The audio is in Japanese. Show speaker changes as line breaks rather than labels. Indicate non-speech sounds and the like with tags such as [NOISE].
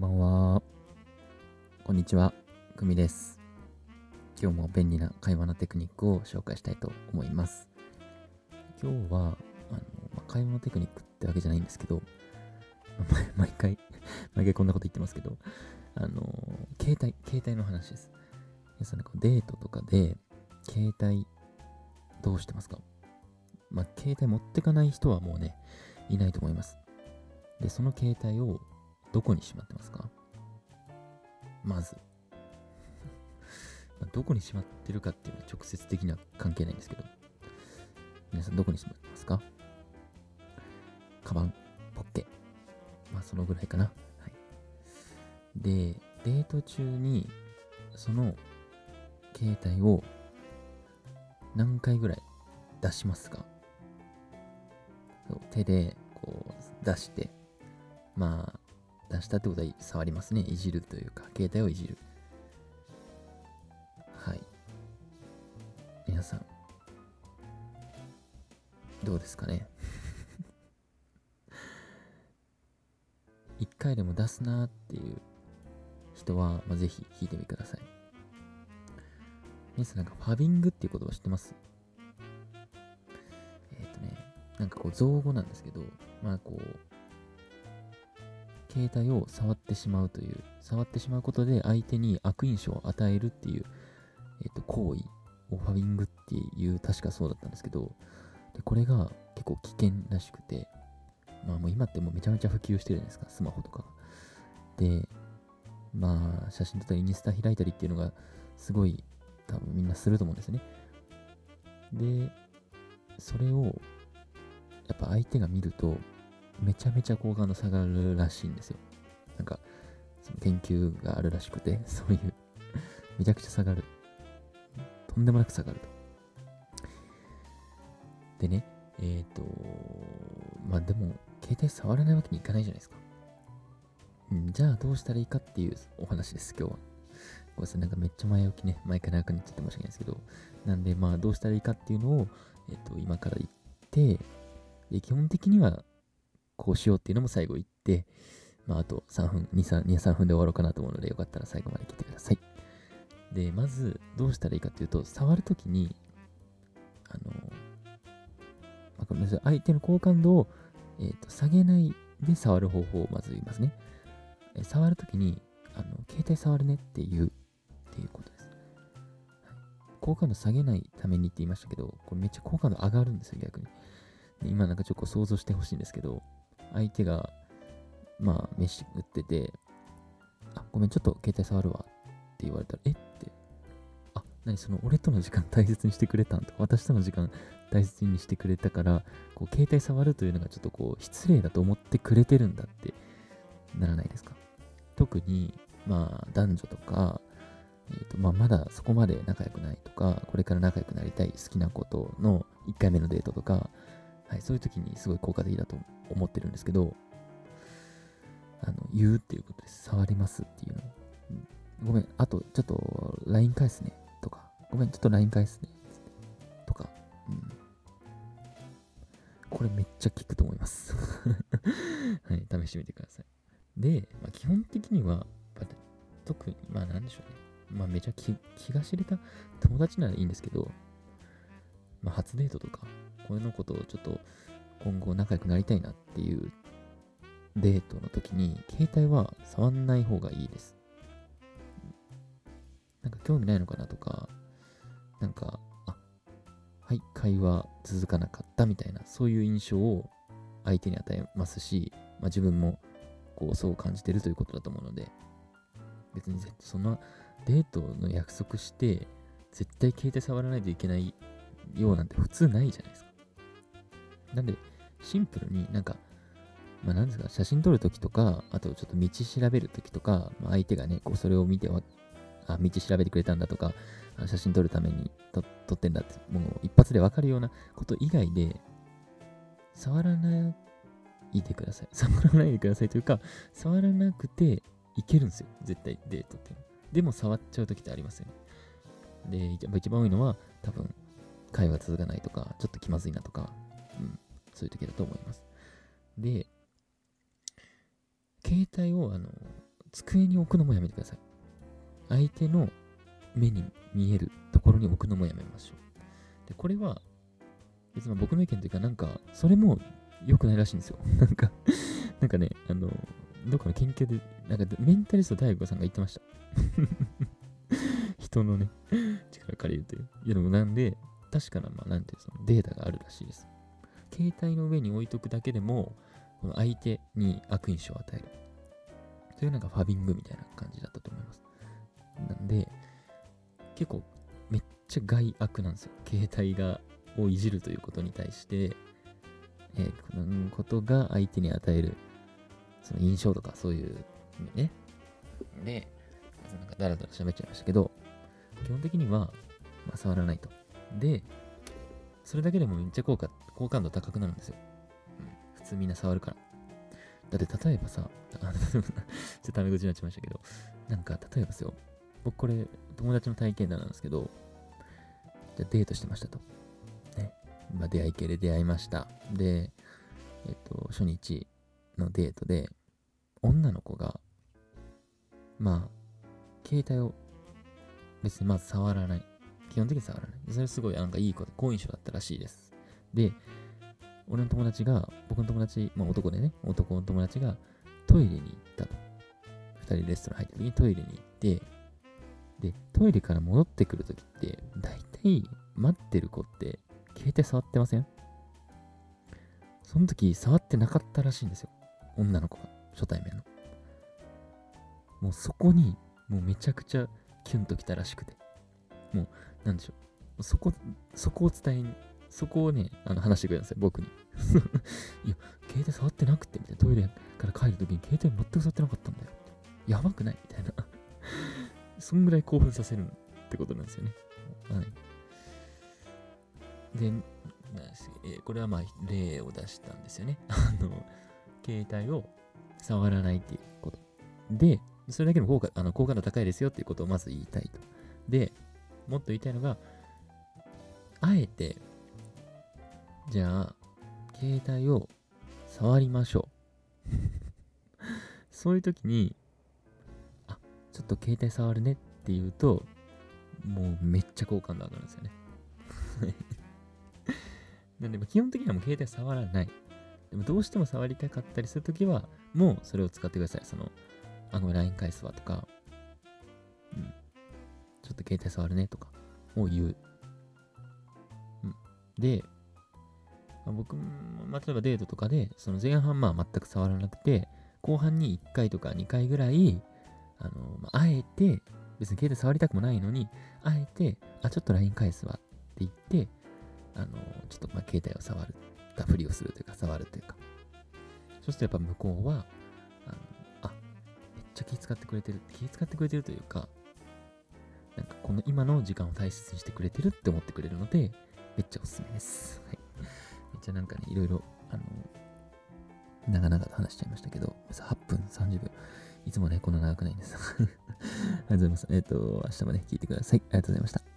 んばんは。こんにちは。くみです。今日も便利な会話のテクニックを紹介したいと思います。今日は、あの、まあ会話のテクニックってわけじゃないんですけど、[LAUGHS] 毎回、毎回こんなこと言ってますけど、あの、携帯、携帯の話です。皆さん、デートとかで、携帯、どうしてますか？まあ、携帯持ってかない人はもうね、いないと思います。で、その携帯をどこにしまってますか？まず。[LAUGHS] どこにしまってるかっていうのは直接的には関係ないんですけど。皆さんどこにしまってますか？カバン、ポッケ。まあそのぐらいかな。はい。で、デート中にその携帯を何回ぐらい出しますか？手でこう出してまあ出したってことは触りますね。いじるというか携帯をいじる。はい。皆さん。どうですかね。[LAUGHS] 一回でも出すなっていう人は、まあ、ぜひ聞いてみてください。皆さんなんかファビングっていう言葉知ってます？えっ、とねなんかこう造語なんですけどまあこう携帯を触ってしまうという触ってしまうことで相手に悪印象を与えるっていう、えっと行為をファビングっていう確かそうだったんですけどでこれが結構危険らしくてまあもう今ってもうめちゃめちゃ普及してるじゃないですかスマホとかでまあ写真撮ったりインスタ開いたりっていうのがすごい多分みんなすると思うんですね。でそれをやっぱ相手が見るとめちゃめちゃ好感度下がるらしいんですよ。なんか、その研究があるらしくて、[LAUGHS] そういう、めちゃくちゃ下がる。とんでもなく下がると。でね、えっ、と、まあでも、携帯触らないわけにいかないじゃないですか。うん、じゃあどうしたらいいかっていうお話です、今日は。ごめんなさい、なんかめっちゃ前置きね、前から長くなっちゃって申し訳ないですけど、なんでまあどうしたらいいかっていうのを、えっ、と、今から言って、で、基本的にはこうしようっていうのも最後言って、まあ、あと3分、2、3、2 3分で終わろうかなと思うので、よかったら最後まで聞いてください。で、まず、どうしたらいいかっていうと、触るときに、あの、まあ、ごめんなさい、相手の好感度を、えーと下げないで触る方法をまず言いますね。え触るときに、あの、携帯触るねっていう、っていうことです。好感度下げないためにって言いましたけど、これめっちゃ好感度上がるんですよ、逆に。今なんかちょっと想像してほしいんですけど、相手が、まあ、飯食ってて、あ、ごめん、ちょっと携帯触るわって言われたら、えって、あ、何その俺との時間 [LAUGHS] 大切にしてくれたんとか、私との時間大切にしてくれたから、こう、携帯触るというのがちょっとこう、失礼だと思ってくれてるんだってならないですか。特に、まあ、男女とか、えーとまあ、まだそこまで仲良くないとか、これから仲良くなりたい好きなことの1回目のデートとか、はい、そういう時にすごい効果的だと思ってるんですけど、あの、言うっていうことです。触りますっていうの。ごめん、あと、ちょっと LINE 返すね。とか、ごめん、ちょっと LINE 返すね。とか、うん。これめっちゃ効くと思います。[LAUGHS] はい、試してみてください。で、まあ、基本的には、特に、まあなんでしょうね。まあめちゃ気気が知れた友達ならいいんですけど、まあ初デートとか、このことちょっと今後仲良くなりたいなっていうデートの時に、携帯は触んない方がいいです。なんか興味ないのかなとか、なんか、あ、はい、会話続かなかったみたいな、そういう印象を相手に与えますし、まあ、自分もこうそう感じてるということだと思うので、別にそんなデートの約束して、絶対携帯触らないといけないようなんて普通ないじゃないですか。なんで、シンプルになんか、まあなんですか、写真撮るときとか、あとちょっと道調べるときとか、まあ、相手がね、こうそれを見てわ、あ、道調べてくれたんだとか、写真撮るために撮撮ってんだって、もう一発でわかるようなこと以外で、触らないでください。[LAUGHS] 触らないでくださいというか、触らなくていけるんですよ。絶対デートって。でも触っちゃうときってありますよね。で、一番多いのは、多分、会話続かないとか、ちょっと気まずいなとか、うん、そういう時だと思います。で、携帯をあの机に置くのもやめてください。相手の目に見えるところに置くのもやめましょう。で、これは、別に僕の意見というか、なんか、それも良くないらしいんですよ。[LAUGHS] なんかなんかね、あの、どっかの研究で、なんかメンタリスト大悟さんが言ってました。[LAUGHS] 人のね、力借りるという。いやでもなんで、確かな、まあ、なんていうそのデータがあるらしいです。携帯の上に置いとくだけでも、この相手に悪印象を与える。というなんかファビングみたいな感じだったと思います。なんで、結構めっちゃ害悪なんですよ。携帯がをいじるということに対して、えー、このことが相手に与えるその印象とかそういうね。で、なんかだらだら喋っちゃいましたけど、基本的には、まあ、触らないと。で、それだけでもめっちゃ効果、好感度高くなるんですよ。うん、普通みんな触るから。だって例えばさ、あ [LAUGHS] ちょっとタメ口になっちゃいましたけど、なんか例えばですよ、僕これ友達の体験談なんですけど、じゃデートしてましたと。ね。まあ出会い系で出会いました。で、えっと、初日のデートで、女の子が、まあ、携帯を別にまず触らない。基本的に触らない。それすごいなんかいい子で、好印象だったらしいです。で、俺の友達が、僕の友達、まあ男でね、男の友達がトイレに行ったと。二人レストラン入った時にトイレに行って、で、トイレから戻ってくるときって、だいたい待ってる子って、携帯触ってません？その時触ってなかったらしいんですよ。女の子が、初対面の。もうそこに、もうめちゃくちゃキュンときたらしくて。もう、なんでしょう。そこ、そこを伝えそこをね、あの話してくれたんですよ、僕に。[LAUGHS] いや、携帯触ってなくて、みたいな。トイレから帰るときに携帯全く触ってなかったんだよ。やばくない？みたいな。[LAUGHS] そんぐらい興奮させるってことなんですよね。はい。で、これはまあ例を出したんですよね。[LAUGHS] あの、携帯を触らないっていうこと。で、それだけの効果あの効果の高いですよっていうことをまず言いたいと。で、もっと言いたいのが、あえて、じゃあ、携帯を触りましょう。[LAUGHS] そういう時に、あ、ちょっと携帯触るねって言うと、もうめっちゃ好感度上がるんですよね。[LAUGHS] なんで、基本的にはもう携帯触らない。でもどうしても触りたかったりするときは、もうそれを使ってください。その、あ、ごめん、LINE 返すわとか、ちょっと携帯触るねとかを言う。うん、で、まあ、僕も、まあ、例えばデートとかで、その前半まあ全く触らなくて、後半に1回とか2回ぐらい、あの、まあ、あえて、別に携帯触りたくもないのに、あえて、あ、ちょっと LINE 返すわって言って、あの、ちょっとまあ携帯を触る、たふりをするというか、触るというか。そうするとやっぱ向こうは、あの、あ、めっちゃ気遣ってくれてる、気遣ってくれてるというか、なんかこの今の時間を大切にしてくれてるって思ってくれるので、めっちゃおすすめです。はい。めっちゃなんかね、いろいろ、あの、長々と話しちゃいましたけど、8分30秒。いつもね、こんな長くないんです。[LAUGHS] ありがとうございます。えっ、ー、と、明日もね、聞いてください。ありがとうございました。